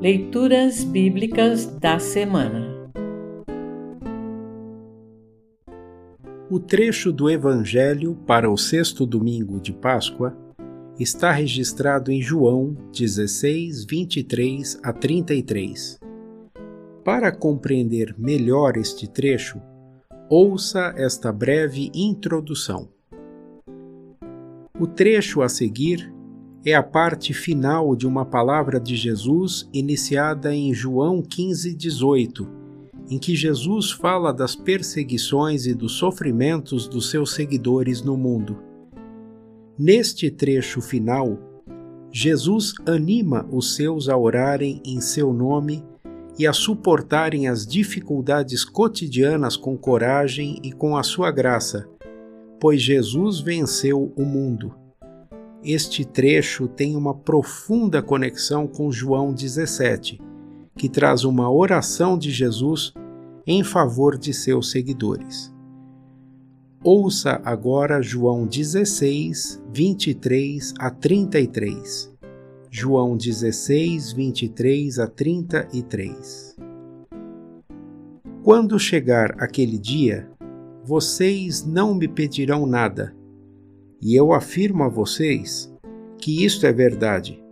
Leituras Bíblicas da Semana O trecho do Evangelho para o sexto domingo de Páscoa está registrado em João 16, 23 a 33. Para compreender melhor este trecho, ouça esta breve introdução. O trecho a seguir é a parte final de uma palavra de Jesus iniciada em João 15, 18, em que Jesus fala das perseguições e dos sofrimentos dos seus seguidores no mundo. Neste trecho final, Jesus anima os seus a orarem em seu nome e a suportarem as dificuldades cotidianas com coragem e com a sua graça, pois Jesus venceu o mundo. Este trecho tem uma profunda conexão com João 17, que traz uma oração de Jesus em favor de seus seguidores. Ouça agora João 16, 23 a 33. João 16, 23 a 33. Quando chegar aquele dia, vocês não me pedirão nada e eu afirmo a vocês que isto é verdade.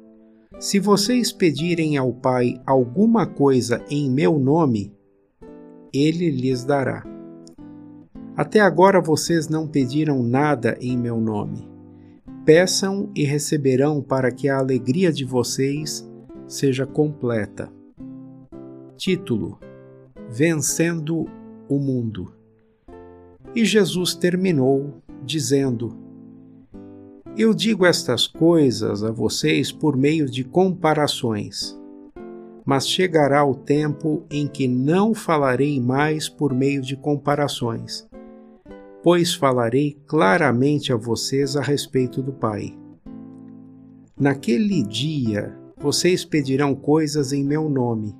Se vocês pedirem ao Pai alguma coisa em meu nome, ele lhes dará. Até agora vocês não pediram nada em meu nome. Peçam e receberão para que a alegria de vocês seja completa. Título: Vencendo o Mundo. E Jesus terminou dizendo: eu digo estas coisas a vocês por meio de comparações. Mas chegará o tempo em que não falarei mais por meio de comparações, pois falarei claramente a vocês a respeito do Pai. Naquele dia vocês pedirão coisas em meu nome,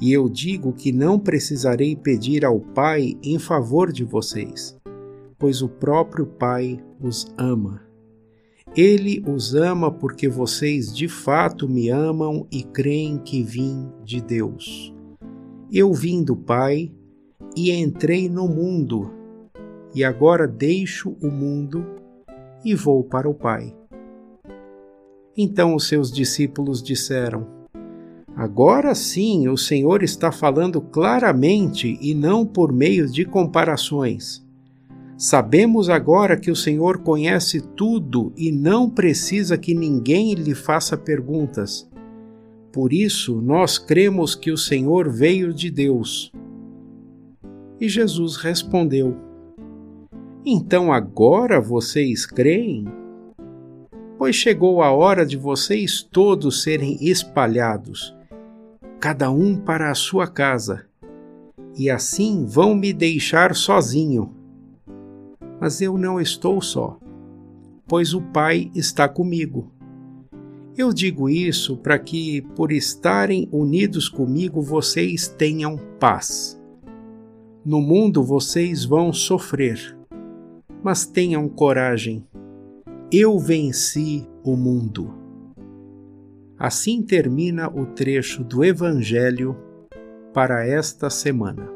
e eu digo que não precisarei pedir ao Pai em favor de vocês, pois o próprio Pai os ama. Ele os ama porque vocês de fato me amam e creem que vim de Deus. Eu vim do Pai e entrei no mundo, e agora deixo o mundo e vou para o Pai. Então os seus discípulos disseram: Agora sim o Senhor está falando claramente e não por meio de comparações. Sabemos agora que o Senhor conhece tudo e não precisa que ninguém lhe faça perguntas. Por isso, nós cremos que o Senhor veio de Deus. E Jesus respondeu: Então agora vocês creem? Pois chegou a hora de vocês todos serem espalhados, cada um para a sua casa, e assim vão me deixar sozinho mas eu não estou só, pois o Pai está comigo. Eu digo isso para que, por estarem unidos comigo, vocês tenham paz. No mundo vocês vão sofrer, mas tenham coragem. Eu venci o mundo. Assim termina o trecho do Evangelho para esta semana.